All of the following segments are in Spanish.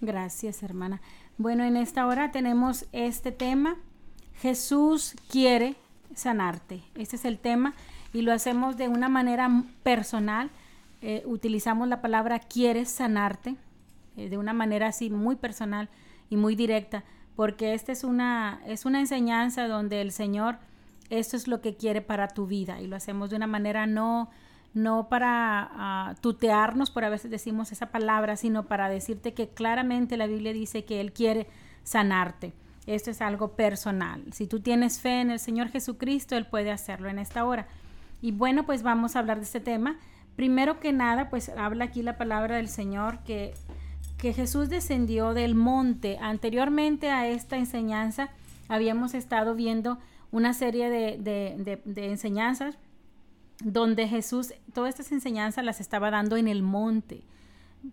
Gracias, hermana. Bueno, en esta hora tenemos este tema. Jesús quiere sanarte. Este es el tema y lo hacemos de una manera personal. Eh, utilizamos la palabra quieres sanarte eh, de una manera así muy personal y muy directa, porque esta es una, es una enseñanza donde el Señor, esto es lo que quiere para tu vida y lo hacemos de una manera no, no para ah, tutearnos, por a veces decimos esa palabra, sino para decirte que claramente la Biblia dice que Él quiere sanarte. Esto es algo personal. Si tú tienes fe en el Señor Jesucristo, Él puede hacerlo en esta hora. Y bueno, pues vamos a hablar de este tema. Primero que nada, pues habla aquí la palabra del Señor que, que Jesús descendió del monte. Anteriormente a esta enseñanza habíamos estado viendo una serie de, de enseñanzas donde Jesús todas estas enseñanzas las estaba dando en el monte.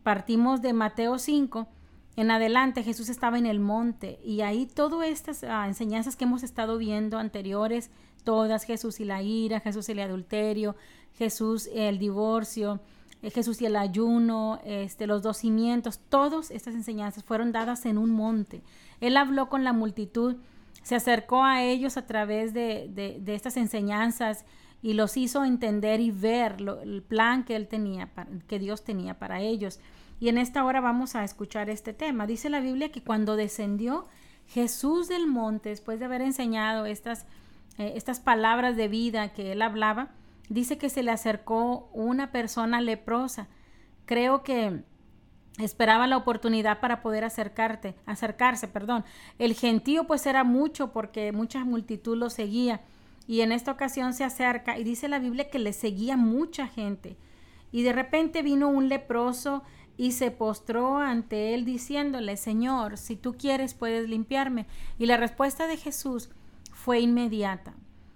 Partimos de Mateo 5 en adelante Jesús estaba en el monte y ahí todas estas ah, enseñanzas que hemos estado viendo anteriores, todas, Jesús y la ira, Jesús y el adulterio, Jesús el divorcio, eh, Jesús y el ayuno, este, los dos cimientos, todas estas enseñanzas fueron dadas en un monte. Él habló con la multitud, se acercó a ellos a través de, de, estas enseñanzas y los hizo entender y ver el plan que él tenía, que Dios tenía para ellos. Y en esta hora vamos a escuchar este tema. Dice la Biblia que cuando descendió Jesús del monte, después de haber enseñado estas, eh, estas palabras de vida que él hablaba, dice que se le acercó una persona leprosa. Creo que esperaba la oportunidad para poder acercarte, acercarse, perdón. El gentío pues era mucho porque mucha multitud lo seguía y en esta ocasión se acerca y dice la Biblia que le seguía mucha gente. Y de repente vino un leproso y se postró ante él diciéndole, Señor, si tú quieres puedes limpiarme. Y la respuesta de Jesús fue inmediata.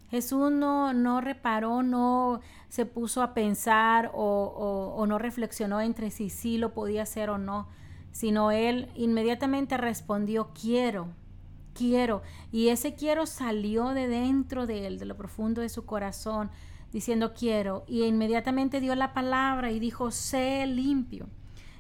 Jesús no, no reparó, no se puso a pensar o, o, no reflexionó entre si sí lo podía hacer o no, sino él inmediatamente respondió, quiero, quiero. Y ese quiero salió de dentro de él, de lo profundo de su corazón, diciendo quiero. Y inmediatamente dio la palabra y dijo, sé limpio.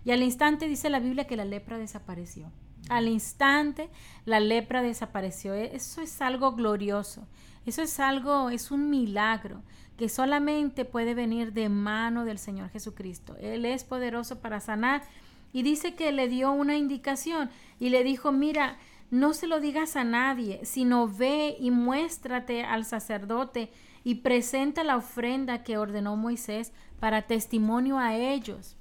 Y al instante dice la Biblia que la lepra desapareció. Al instante la lepra desapareció. E, eso es algo glorioso. Eso es algo, es un milagro que solamente puede venir de mano del Señor Jesucristo. Él es poderoso para sanar y dice que le dio una indicación y le dijo, mira, no se lo digas a nadie, sino ve y muéstrate al sacerdote y presenta la ofrenda que ordenó Moisés para testimonio a ellos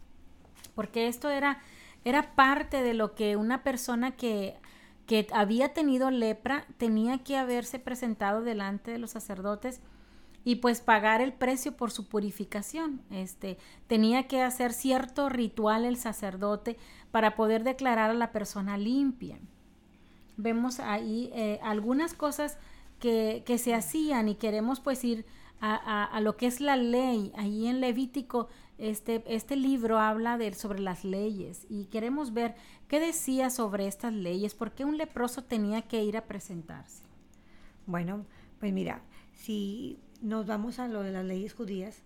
porque esto era, era parte de lo que una persona que, que había tenido lepra tenía que haberse presentado delante de los sacerdotes y pues pagar el precio por su purificación. Este, tenía que hacer cierto ritual el sacerdote para poder declarar a la persona limpia. Vemos ahí eh, algunas cosas que, que, se hacían y queremos pues ir a, a, lo que es la ley. Ahí en Levítico este, este libro habla de, sobre las leyes y queremos ver qué decía sobre estas leyes, por qué un leproso tenía que ir a presentarse. Bueno, pues mira, si nos vamos a lo de las leyes judías,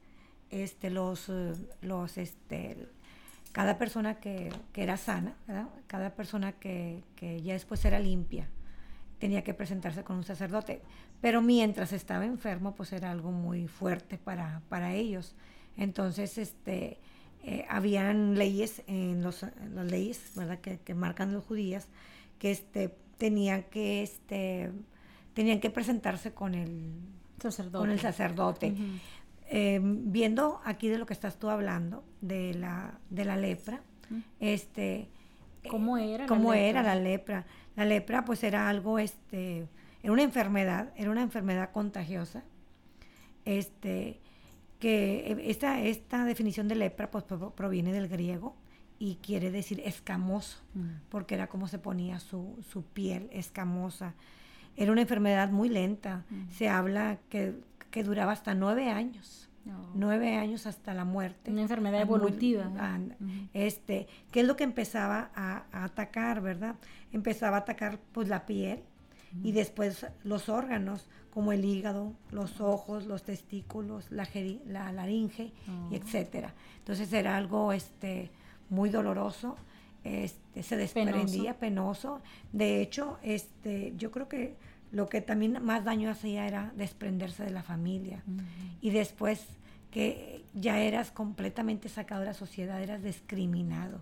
este, los, eh, los, este, cada persona que, era sana, cada persona que, que, ya después era limpia, tenía que presentarse con un sacerdote. Pero mientras estaba enfermo, pues era algo muy fuerte para, para ellos. Entonces, este, eh, habían leyes en los, las leyes, ¿verdad? Que, marcan los judías, que este, tenían que, este, tenían que presentarse con el sacerdote. Con el sacerdote. Em, viendo aquí de lo que estás tú hablando, de la, de la lepra, este, ¿Cómo era? ¿Cómo la era la lepra? La lepra, pues era algo, este, era una enfermedad, era una enfermedad contagiosa. Este, que eh, esta, esta definición de lepra pues, proviene del griego y quiere decir escamoso, mm. porque era como se ponía su, su, piel escamosa. Era una enfermedad muy lenta. Mm. Se habla que, que, duraba hasta nueve años. Nueve años hasta la muerte. Una enfermedad evolutiva. este, ¿Qué es lo que empezaba a, a, atacar, verdad? Empezaba a atacar pues la piel y después los órganos como el hígado, los ojos, los testículos, la, la laringe, y etcétera. Entonces era algo este, muy doloroso este, se desprendía, penoso. De hecho, este, yo creo que lo que también más daño hacía era desprenderse de la familia. Y después que ya eras completamente sacado de la sociedad, eras discriminado,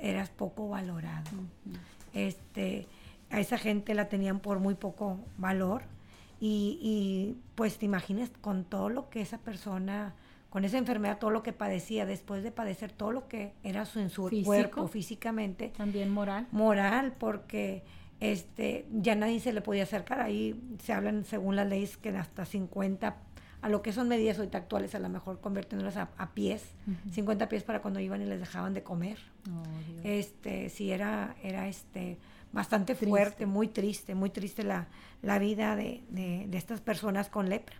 eras poco valorado. este, a esa gente la tenían por muy poco valor y, y, pues te imaginas con todo lo que esa persona, con esa enfermedad, todo lo que padecía, después de padecer todo lo que era su, en su cuerpo físicamente. También moral. Moral, porque este, ya nadie se le podía acercar. Ahí se hablan, según las leyes, que hasta 50, a lo que son medidas ahorita actuales, a lo mejor convirtiéndolas a, pies, 50 pies para cuando iban y les dejaban de comer. Oh, este, sí, era, era este bastante fuerte, muy triste, muy triste la, la vida de, de, estas personas con lepra.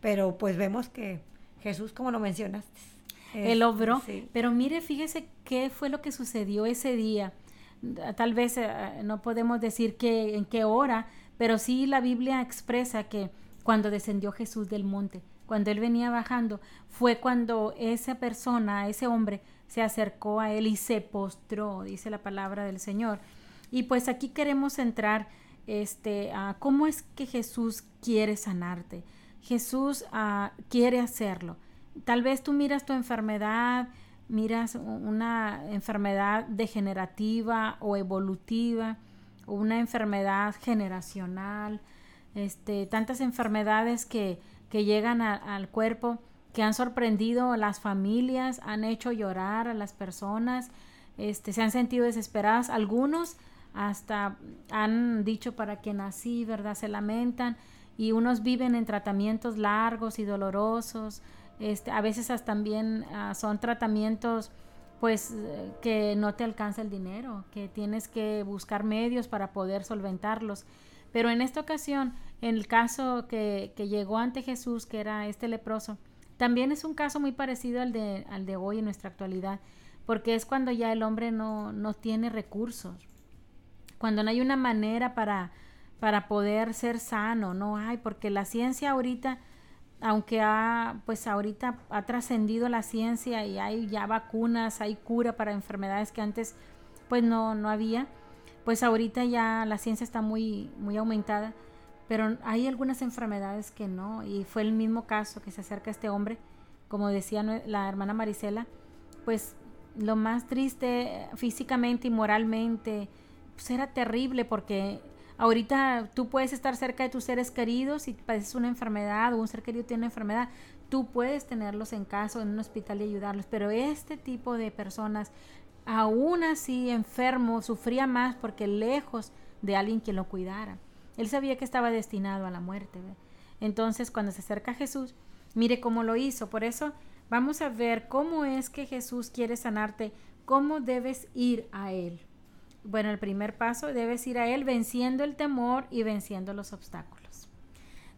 Pero pues vemos que Jesús, como lo mencionaste, él obró. Pero mire, fíjese qué fue lo que sucedió ese día. Tal vez eh, no podemos decir que, en qué hora, pero sí la Biblia expresa que cuando descendió Jesús del monte, cuando él venía bajando, fue cuando esa persona, ese hombre, se acercó a él y se postró, dice la palabra del Señor. Y pues aquí queremos entrar este, a cómo es que Jesús quiere sanarte. Jesús ah, quiere hacerlo. Tal vez tú miras tu enfermedad, miras una enfermedad degenerativa o evolutiva, una enfermedad generacional, este, tantas enfermedades que, que llegan al cuerpo, que han sorprendido a las familias, han hecho llorar a las personas, este, se han sentido desesperadas. Algunos hasta han dicho para que nací, ¿verdad? Se lamentan y unos viven en tratamientos largos y dolorosos, este, a veces también ah, son tratamientos pues que no te alcanza el dinero, que tienes que buscar medios para poder solventarlos. Pero en esta ocasión, en el caso que, que llegó ante Jesús, que era este leproso, también es un caso muy parecido al de, al de hoy en nuestra actualidad, porque es cuando ya el hombre no, no tiene recursos, cuando no hay una manera para, para poder ser sano, no hay, porque la ciencia ahorita, aunque ha, pues ahorita ha trascendido la ciencia y hay ya vacunas, hay cura para enfermedades que antes pues no, no había, pues ahorita ya la ciencia está muy, muy aumentada, pero hay algunas enfermedades que no, y fue el mismo caso que se acerca a este hombre, como decía la hermana Marisela, pues lo más triste físicamente y moralmente, pues era terrible porque ahorita tú puedes estar cerca de tus seres queridos y padeces una enfermedad o un ser querido tiene una enfermedad, tú puedes tenerlos en casa en un hospital y ayudarlos, pero este tipo de personas aún así enfermo sufría más porque lejos de alguien que lo cuidara. Él sabía que estaba destinado a la muerte. Entonces, cuando se acerca a Jesús, mire cómo lo hizo. Por eso vamos a ver cómo es que Jesús quiere sanarte, cómo debes ir a Él. Bueno, el primer paso debes ir a Él venciendo el temor y venciendo los obstáculos.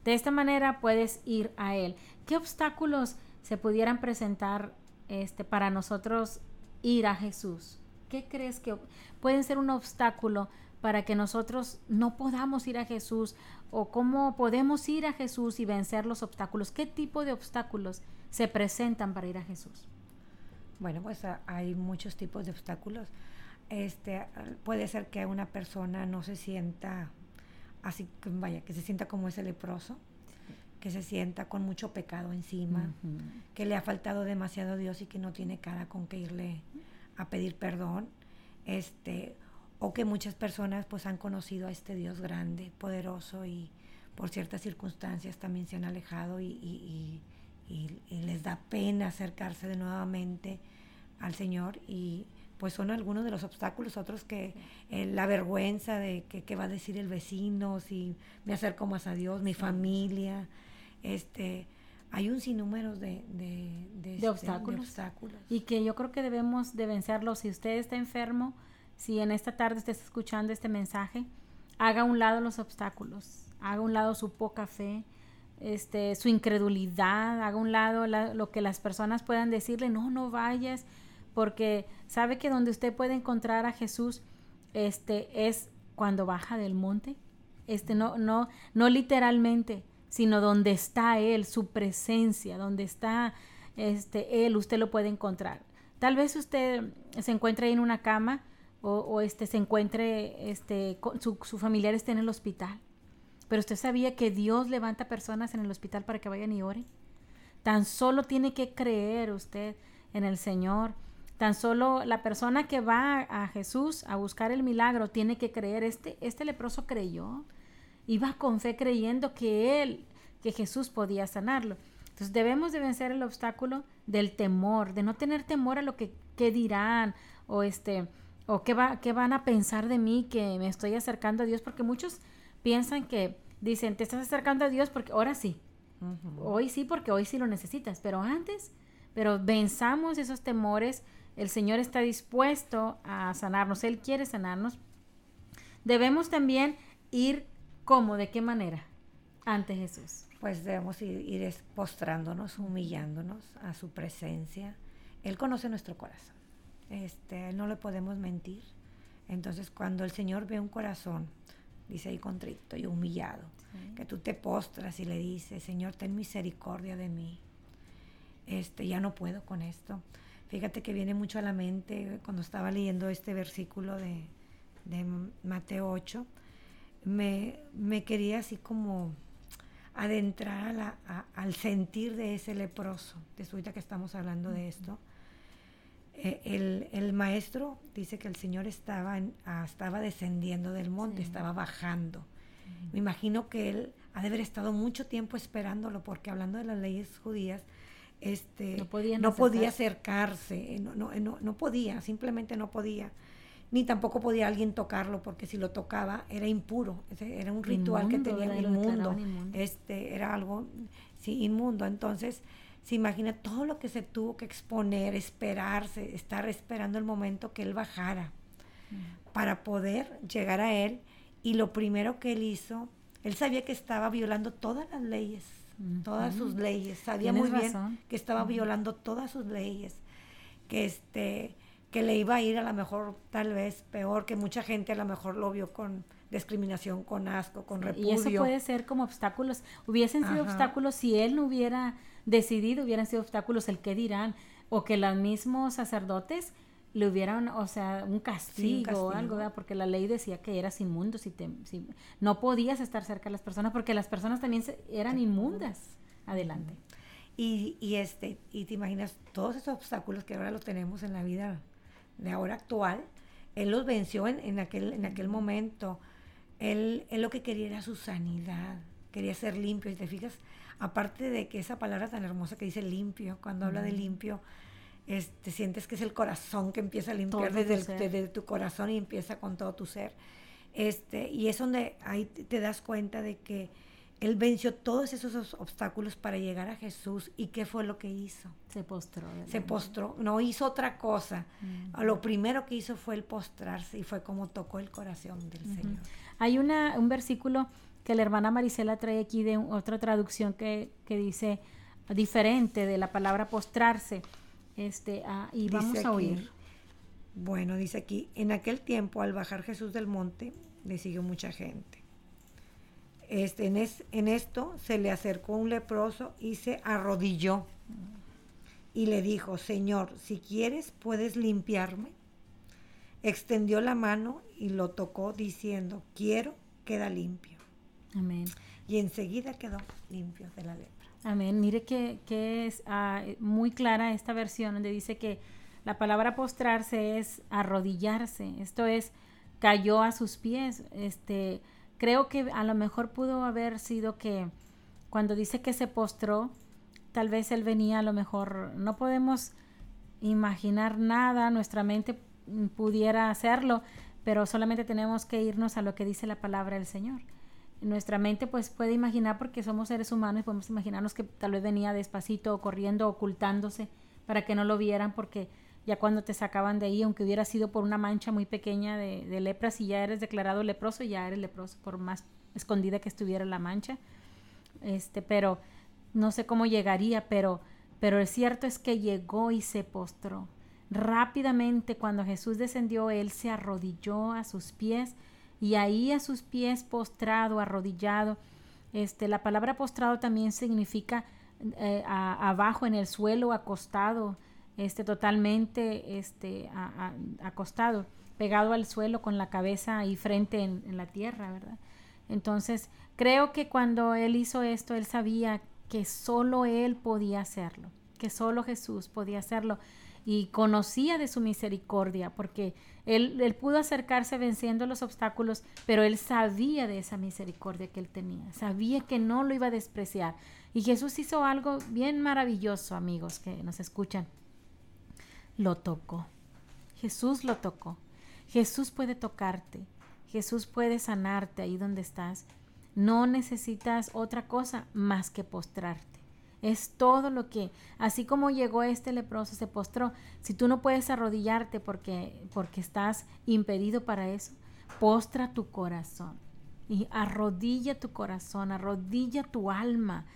De esta manera puedes ir a Él. ¿Qué obstáculos se pudieran presentar este, para nosotros ir a Jesús? ¿Qué crees que pueden ser un obstáculo para que nosotros no podamos ir a Jesús? ¿O cómo podemos ir a Jesús y vencer los obstáculos? ¿Qué tipo de obstáculos se presentan para ir a Jesús? Bueno, pues hay muchos tipos de obstáculos este, puede ser que una persona no se sienta así, vaya, que se sienta como ese leproso, que se sienta con mucho pecado encima, que le ha faltado demasiado a Dios y que no tiene cara con que irle a pedir perdón, este, o que muchas personas pues han conocido a este Dios grande, poderoso y por ciertas circunstancias también se han alejado y, y les da pena acercarse de nuevamente al Señor y pues son algunos de los obstáculos, otros que eh, la vergüenza de que qué va a decir el vecino, si me acerco más a Dios, mi familia, este, hay un sinnúmero de, de, este, obstáculos. Y que yo creo que debemos de vencerlos. Si usted está enfermo, si en esta tarde está escuchando este mensaje, haga a un lado los obstáculos, haga a un lado su poca fe, este, su incredulidad, haga a un lado lo que las personas puedan decirle, no, no vayas, porque sabe que donde usted puede encontrar a Jesús este es cuando baja del monte este no no no literalmente sino donde está él su presencia donde está este él usted lo puede encontrar tal vez usted se encuentre en una cama o, este, se encuentre, este, su, su familiar esté en el hospital. Pero usted sabía que Dios levanta personas en el hospital para que vayan y oren. Tan solo tiene que creer usted en el Señor. Tan solo la persona que va a Jesús a buscar el milagro tiene que creer. Este, este leproso creyó. Iba con fe creyendo que él, que Jesús podía sanarlo. Entonces debemos de vencer el obstáculo del temor, de no tener temor a lo que, que dirán o este o qué, va, qué van a pensar de mí que me estoy acercando a Dios, porque muchos piensan que dicen, te estás acercando a Dios porque ahora sí, hoy sí porque hoy sí lo necesitas, pero antes, pero venzamos esos temores, el Señor está dispuesto a sanarnos, Él quiere sanarnos. Debemos también ir como, de qué manera, ante Jesús. Pues debemos ir, ir postrándonos, humillándonos a su presencia. Él conoce nuestro corazón este, no le podemos mentir. Entonces, cuando el Señor ve un corazón, dice ahí contrito y humillado, que tú te postras y le dices, Señor, ten misericordia de mí. Este, ya no puedo con esto. Fíjate que viene mucho a la mente cuando estaba leyendo este versículo de, Mateo 8, me, me, quería así como adentrar al sentir de ese leproso. De ahorita que estamos hablando de esto eh, el, maestro dice que el Señor estaba, ah, estaba descendiendo del monte, estaba bajando. Me imagino que él ha de haber estado mucho tiempo esperándolo, porque hablando de las leyes judías, este, no, podía acercarse, no, no, no, no, podía, simplemente no podía. Ni tampoco podía alguien tocarlo, porque si lo tocaba era impuro, era un ritual que tenía inmundo, inmundo, este, era algo sí, inmundo. Entonces, se imagina todo lo que se tuvo que exponer, esperarse, estar esperando el momento que él bajara mm. para poder llegar a él. Y lo primero que él hizo, él sabía que estaba violando todas las leyes, todas sus leyes, sabía muy bien que estaba violando todas sus leyes, que este que le iba a ir a lo mejor tal vez peor, que mucha gente a lo mejor lo vio con discriminación, con asco, con repudio. Y eso puede ser como obstáculos, hubiesen sido obstáculos si él no hubiera decidido, hubieran sido obstáculos el que dirán, o que los mismos sacerdotes le hubieran, o sea, un castigo, o algo, ¿verdad? porque la ley decía que eras inmundo, si, te, si no podías estar cerca de las personas, porque las personas también eran inmundas. Adelante. Y, y, este, y te imaginas todos esos obstáculos que ahora los tenemos en la vida de ahora actual, él los venció en, en aquel, en aquel momento. Él, él, lo que quería era su sanidad, quería ser limpio. Y te fijas, aparte de que esa palabra tan hermosa que dice limpio, cuando habla de limpio, te sientes que es el corazón que empieza a limpiar desde, tu corazón y empieza con todo tu ser. Este, y es donde ahí te das cuenta de que él venció todos esos obstáculos para llegar a Jesús. ¿Y qué fue lo que hizo? Se postró. Se postró, no hizo otra cosa. Lo primero que hizo fue el postrarse y fue como tocó el corazón del Señor. Hay una, un versículo que la hermana Marisela trae aquí de otra traducción que, dice diferente de la palabra postrarse. Este, ah, y vamos a oír. Bueno, dice aquí, en aquel tiempo al bajar Jesús del monte, le siguió mucha gente este, en, esto se le acercó un leproso y se arrodilló y le dijo, Señor, si quieres puedes limpiarme. Extendió la mano y lo tocó diciendo, quiero, queda limpio. Amén. Y enseguida quedó limpio de la lepra. Amén. Mire que, es ah, muy clara esta versión donde dice que la palabra postrarse es arrodillarse. Esto es, cayó a sus pies. Este, Creo que a lo mejor pudo haber sido que cuando dice que se postró, tal vez él venía a lo mejor, no podemos imaginar nada, nuestra mente pudiera hacerlo, pero solamente tenemos que irnos a lo que dice la palabra del Señor. Nuestra mente pues puede imaginar porque somos seres humanos y podemos imaginarnos que tal vez venía despacito o corriendo, ocultándose para que no lo vieran porque ya cuando te sacaban de ahí, aunque hubiera sido por una mancha muy pequeña de, lepra, si ya eres declarado leproso, ya eres leproso, por más escondida que estuviera la mancha. Este, pero no sé cómo llegaría, pero, pero el cierto es que llegó y se postró. Rápidamente, cuando Jesús descendió, él se arrodilló a sus pies y ahí a sus pies postrado, arrodillado. Este, la palabra postrado también significa eh, abajo en el suelo, acostado, este, totalmente este, acostado. pegado al suelo con la cabeza y frente en, en la tierra, ¿verdad? Entonces, creo que cuando él hizo esto, él sabía que solo él podía hacerlo, que solo Jesús podía hacerlo y conocía de su misericordia, porque él, él, pudo acercarse venciendo los obstáculos, pero él sabía de esa misericordia que él tenía, sabía que no lo iba a despreciar. Y Jesús hizo algo bien maravilloso, amigos que nos escuchan. Lo tocó. Jesús lo tocó. Jesús puede tocarte. Jesús puede sanarte ahí donde estás. No necesitas otra cosa más que postrarte. Es todo lo que, así como llegó este leproso, se postró. Si tú no puedes arrodillarte porque, porque estás impedido para eso, postra tu corazón y arrodilla tu corazón, arrodilla tu alma,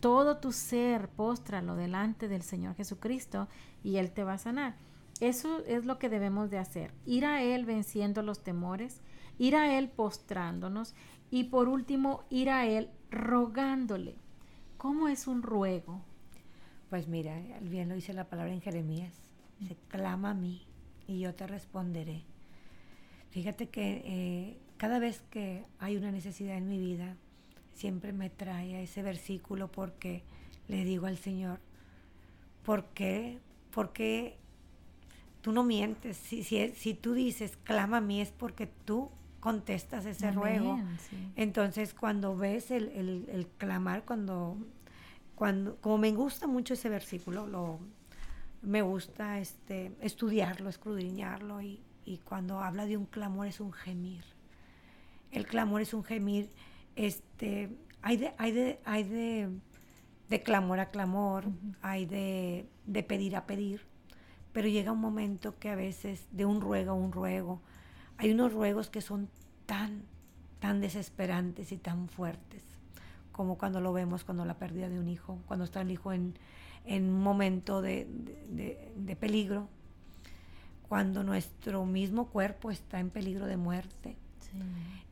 todo tu ser, póstralo delante del Señor Jesucristo y Él te va a sanar. Eso es lo que debemos de hacer, ir a Él venciendo los temores, ir a Él postrándonos y por último ir a Él rogándole. ¿Cómo es un ruego? Pues mira, bien lo dice la palabra en Jeremías. Se clama a mí y yo te responderé. Fíjate que eh, cada vez que hay una necesidad en mi vida, siempre me trae a ese versículo porque le digo al Señor, ¿por qué? Porque tú no mientes. Si, si, si tú dices, clama a mí, es porque tú contestas ese ruego. Entonces, cuando ves el, el, clamar, cuando, cuando, como me gusta mucho ese versículo, lo, me gusta este, estudiarlo, escudriñarlo, y, y cuando habla de un clamor es un gemir. El clamor es un gemir, este, hay de, hay de, hay de, de clamor a clamor, hay de, de pedir a pedir, pero llega un momento que a veces de un ruego a un ruego, hay unos ruegos que son tan, tan desesperantes y tan fuertes, como cuando lo vemos cuando la pérdida de un hijo, cuando está el hijo en, un momento de, peligro, cuando nuestro mismo cuerpo está en peligro de muerte.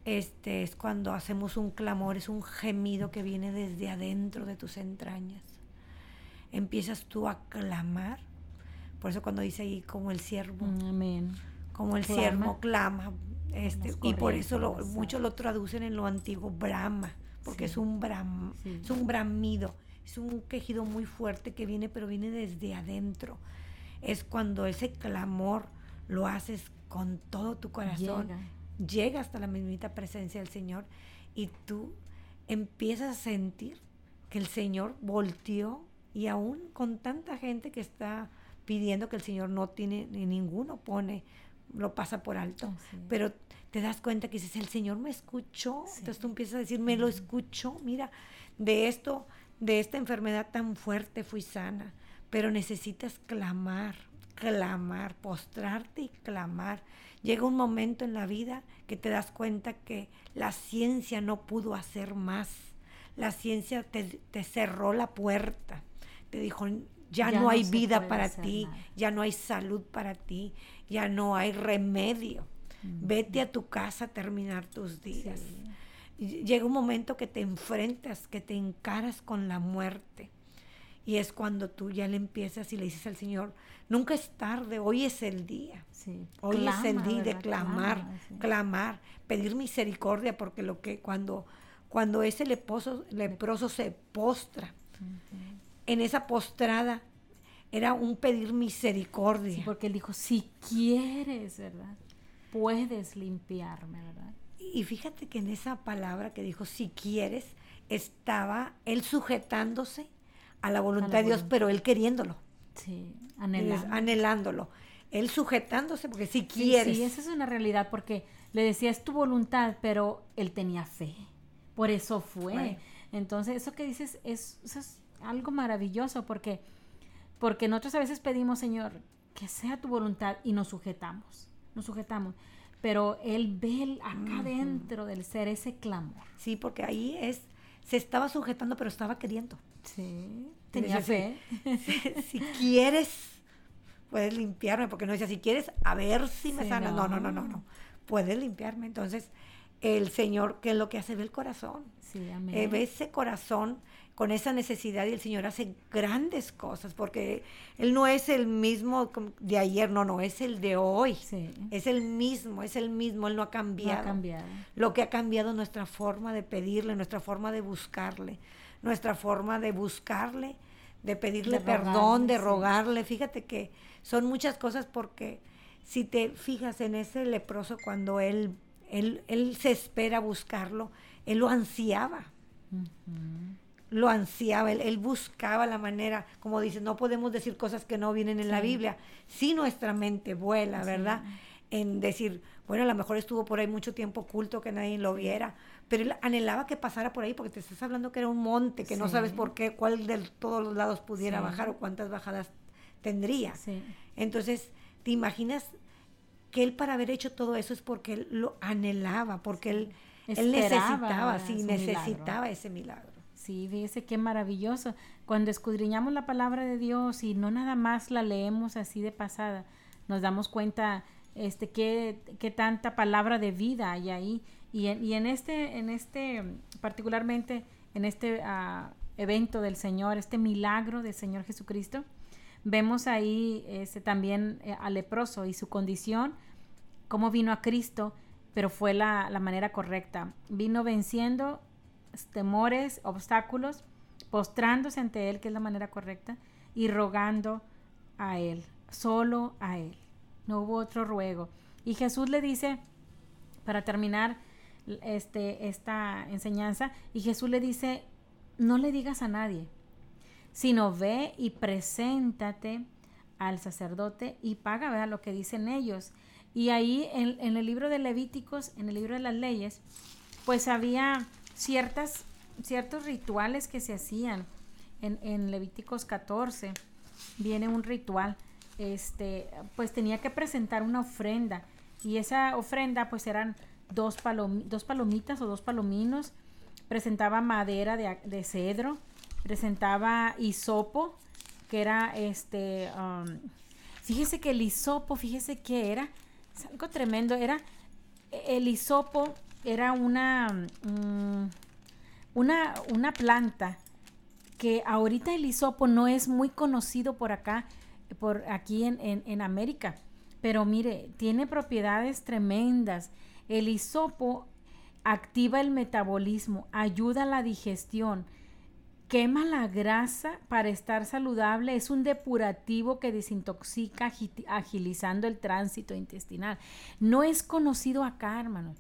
Este es cuando hacemos un clamor, es un gemido que viene desde adentro de tus entrañas. Empiezas tú a clamar. Por eso cuando dice ahí como el siervo. Amén como el siervo clama. Este, y por eso lo, muchos lo traducen en lo antiguo brama, porque es, un bram, es un bramido, es un quejido muy fuerte que viene, pero viene desde adentro. Es cuando ese clamor lo haces con todo tu corazón, llega, hasta la mismita presencia del Señor y tú empiezas a sentir que el Señor volteó y aún con tanta gente que está pidiendo que el Señor no tiene, ni ninguno pone lo pasa por alto, pero te das cuenta que dices, el Señor me escuchó, entonces tú empiezas a decir, me lo escuchó, mira, de esto, de esta enfermedad tan fuerte fui sana, pero necesitas clamar, clamar, postrarte y clamar. Llega un momento en la vida que te das cuenta que la ciencia no pudo hacer más, la ciencia te, cerró la puerta, te dijo, ya, no, hay vida para ti, ya no hay salud para ti, ya no hay remedio. Vete a tu casa a terminar tus días. Llega un momento que te enfrentas, que te encaras con la muerte. Y es cuando tú ya le empiezas y le dices al Señor, nunca es tarde, hoy es el día. Hoy es el día de clamar, clamar, pedir misericordia, porque lo que cuando, cuando ese leproso, leproso se postra, en esa postrada era un pedir misericordia. porque él dijo, si quieres, ¿verdad? Puedes limpiarme, ¿verdad? Y fíjate que en esa palabra que dijo, si quieres, estaba él sujetándose a la voluntad de Dios, pero él queriéndolo. Sí, anhelándolo. Él sujetándose, porque si quieres. Sí, esa es una realidad, porque le decía, es tu voluntad, pero él tenía fe. Por eso fue. Entonces, eso que dices es, es algo maravilloso, porque porque nosotros a veces pedimos, Señor, que sea tu voluntad y nos sujetamos, nos sujetamos. Pero Él ve acá dentro del ser ese clamor. Sí, porque ahí es, se estaba sujetando, pero estaba queriendo. Sí, tenía fe. Si, quieres, puedes limpiarme, porque no decía, si quieres, a ver si me sana. No. no, no, no, no. Puedes limpiarme. Entonces, el Señor, ¿qué es lo que hace? Ve el corazón. Sí, amén. Eh, ve ese corazón con esa necesidad y el Señor hace grandes cosas porque Él no es el mismo de ayer, no, no, es el de hoy. Es el mismo, es el mismo, Él no ha cambiado. ha cambiado. Lo que ha cambiado es nuestra forma de pedirle, nuestra forma de buscarle, nuestra forma de buscarle, de pedirle perdón, de rogarle. Fíjate que son muchas cosas porque si te fijas en ese leproso cuando Él, él, él se espera buscarlo, Él lo ansiaba lo ansiaba, él, buscaba la manera, como dice, no podemos decir cosas que no vienen en la Biblia, si nuestra mente vuela, ¿verdad? En decir, bueno, a lo mejor estuvo por ahí mucho tiempo oculto que nadie lo viera, pero él anhelaba que pasara por ahí porque te estás hablando que era un monte, que no sabes por qué, cuál de todos los lados pudiera bajar o cuántas bajadas tendría. Entonces, ¿te imaginas que él para haber hecho todo eso es porque él lo anhelaba, porque él, él necesitaba, sí, necesitaba ese milagro? Sí, fíjese qué maravilloso. Cuando escudriñamos la palabra de Dios y no nada más la leemos así de pasada, nos damos cuenta este qué, qué tanta palabra de vida hay ahí. Y en, y en este, en este, particularmente en este ah, evento del Señor, este milagro del Señor Jesucristo, vemos ahí este, también eh, al leproso y su condición, cómo vino a Cristo, pero fue la, la manera correcta. Vino venciendo temores, obstáculos, postrándose ante Él, que es la manera correcta, y rogando a Él, solo a Él. No hubo otro ruego. Y Jesús le dice, para terminar este, esta enseñanza, y Jesús le dice, no le digas a nadie, sino ve y preséntate al sacerdote y paga lo que dicen ellos. Y ahí en, en, el libro de Levíticos, en el libro de las leyes, pues había ciertas, ciertos rituales que se hacían. En, en Levíticos 14 viene un ritual, este, pues tenía que presentar una ofrenda y esa ofrenda pues eran dos, dos palomitas o dos palominos, presentaba madera de, de cedro, presentaba hisopo, que era este, um, fíjese que el hisopo, fíjese que era, algo tremendo, era el hisopo era una, mm, una, una planta que ahorita el hisopo no es muy conocido por acá, por aquí en, en, América. Pero mire, tiene propiedades tremendas. El hisopo activa el metabolismo, ayuda a la digestión, quema la grasa para estar saludable, es un depurativo que desintoxica agilizando el tránsito intestinal. No es conocido acá, hermano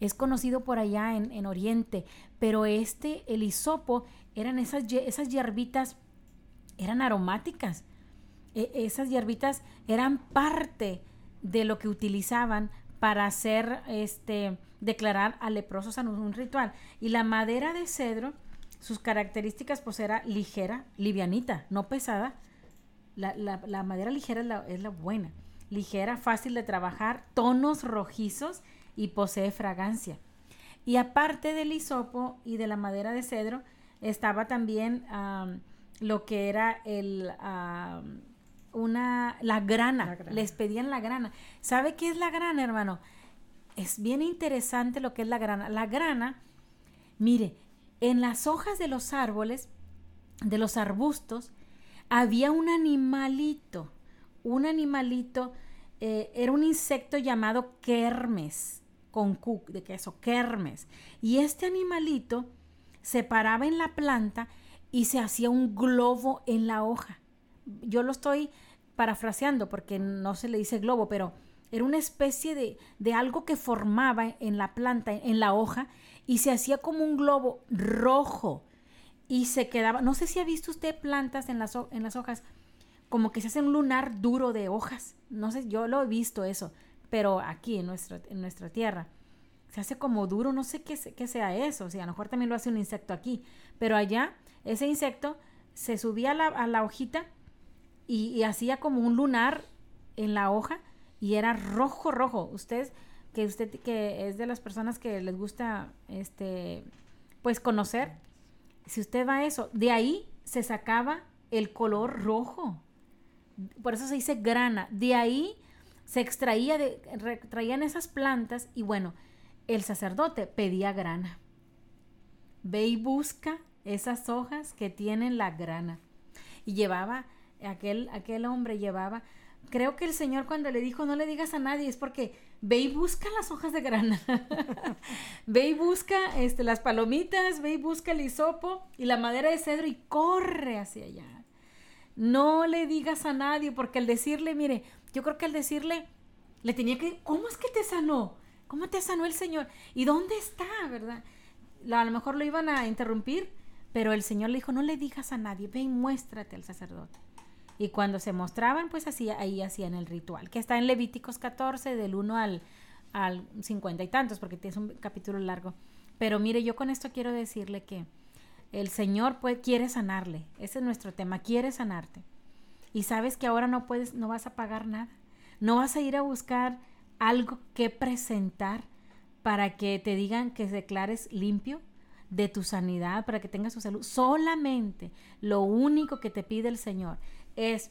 es conocido por allá en, Oriente, pero este, el hisopo, eran esas, esas hierbitas, eran aromáticas. E, esas hierbitas eran parte de lo que utilizaban para hacer, este, declarar a leprosos en un ritual. Y la madera de cedro, sus características, pues era ligera, livianita, no pesada. La, la, madera ligera es la, es la buena. Ligera, fácil de trabajar, tonos rojizos y posee fragancia. Y aparte del hisopo y de la madera de cedro, estaba también lo que era el, una, la grana. Les pedían la grana. ¿Sabe qué es la grana, hermano? Es bien interesante lo que es la grana. La grana, mire, en las hojas de los árboles, de los arbustos, había un animalito, un animalito, eh, era un insecto llamado kermes con Q de queso, kermes. Y este animalito se paraba en la planta y se hacía un globo en la hoja. Yo lo estoy parafraseando porque no se le dice globo, pero era una especie de, de algo que formaba en la planta, en la hoja, y se hacía como un globo rojo y se quedaba, no sé si ha visto usted plantas en las, en las hojas, como que se hace un lunar duro de hojas, no sé, yo lo he visto eso, pero aquí en, nuestra, en nuestra tierra. Se hace como duro, no sé qué, qué sea eso, o sea, a lo mejor también lo hace un insecto aquí, pero allá ese insecto se subía a la, a la hojita y, hacía como un lunar en la hoja y era rojo, rojo. Usted, que usted que es de las personas que les gusta, este, pues conocer, si usted va a eso, de ahí se sacaba el color rojo. Por eso se dice grana. De ahí se extraía, de, traían esas plantas y bueno, el sacerdote pedía grana. Ve y busca esas hojas que tienen la grana. Y llevaba, aquel, aquel hombre llevaba, creo que el Señor cuando le dijo no le digas a nadie es porque ve y busca las hojas de grana. ve y busca este, las palomitas, ve y busca el hisopo y la madera de cedro y corre hacia allá. No le digas a nadie porque al decirle, mire, yo creo que al decirle, le tenía que, ¿cómo es que te sanó? ¿Cómo te sanó el Señor? ¿Y dónde está, verdad? A lo mejor lo iban a interrumpir, pero el Señor le dijo, no le digas a nadie, ve y muéstrate al sacerdote. Y cuando se mostraban, pues así, ahí hacían el ritual, que está en Levíticos 14, del 1 al, al 50 y tantos, porque es un capítulo largo. Pero mire, yo con esto quiero decirle que el Señor quiere sanarle. Ese es nuestro tema, quiere sanarte. Y sabes que ahora no puedes, no vas a pagar nada. No vas a ir a buscar algo que presentar para que te digan que declares limpio de tu sanidad, para que tengas tu salud. Solamente lo único que te pide el Señor es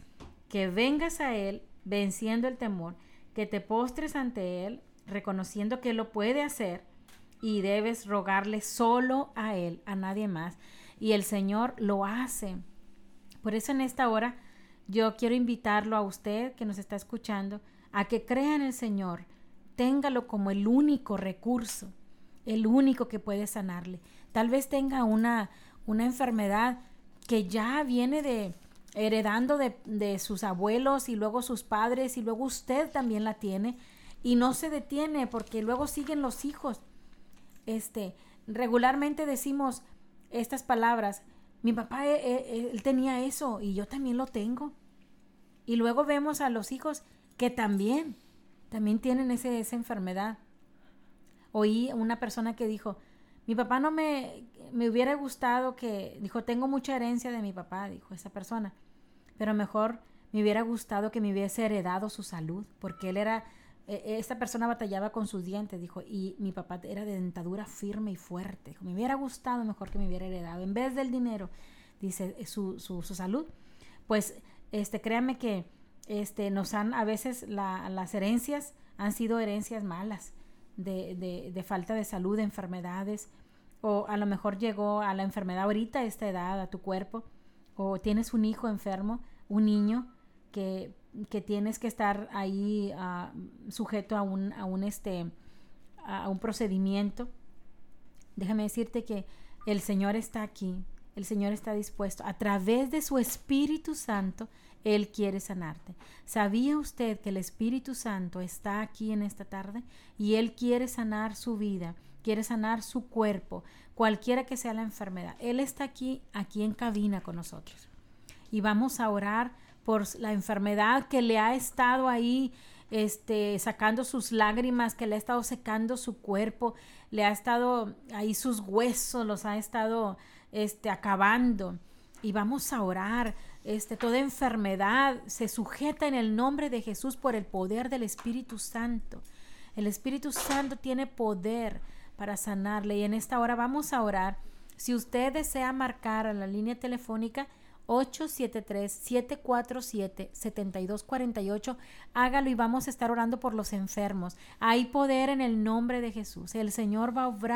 que vengas a Él venciendo el temor, que te postres ante Él, reconociendo que lo puede hacer y debes rogarle solo a Él, a nadie más. Y el Señor lo hace. Por eso en esta hora yo quiero invitarlo a usted que nos está escuchando a que crea en el Señor, téngalo como el único recurso, el único que puede sanarle. Tal vez tenga una, una enfermedad que ya viene de heredando de, de sus abuelos y luego sus padres y luego usted también la tiene y no se detiene porque luego siguen los hijos. Este, regularmente decimos estas palabras, mi papá, eh, eh, él, tenía eso y yo también lo tengo. Y luego vemos a los hijos que también, también tienen ese, esa enfermedad. Oí una persona que dijo, mi papá no me, me hubiera gustado que, dijo, tengo mucha herencia de mi papá, dijo esa persona, pero mejor me hubiera gustado que me hubiese heredado su salud, porque él era, esta persona batallaba con sus dientes, dijo, y mi papá era de dentadura firme y fuerte, dijo, me hubiera gustado mejor que me hubiera heredado, en vez del dinero, dice, su, su, su salud. Pues, este, créanme que, este, nos han, a veces las herencias han sido herencias malas, de, de, de, falta de salud, de enfermedades, o a lo mejor llegó a la enfermedad ahorita a esta edad, a tu cuerpo, o tienes un hijo enfermo, un niño que, que tienes que estar ahí uh, sujeto a un, a un, este, a un procedimiento. Déjame decirte que el Señor está aquí, el Señor está dispuesto, a través de su Espíritu Santo, Él quiere sanarte. ¿Sabía usted que el Espíritu Santo está aquí en esta tarde y Él quiere sanar su vida? quiere sanar su cuerpo, cualquiera que sea la enfermedad. Él está aquí, aquí en cabina con nosotros. Y vamos a orar por la enfermedad que le ha estado ahí este, sacando sus lágrimas, que le ha estado secando su cuerpo, le ha estado ahí sus huesos, los ha estado este, acabando. Y vamos a orar. Este, toda enfermedad se sujeta en el nombre de Jesús por el poder del Espíritu Santo. El Espíritu Santo tiene poder para sanarle. Y en esta hora vamos a orar. Si usted desea marcar a la línea telefónica 873-747-7248, hágalo y vamos a estar orando por los enfermos. Hay poder en el nombre de Jesús. El Señor va a obrar.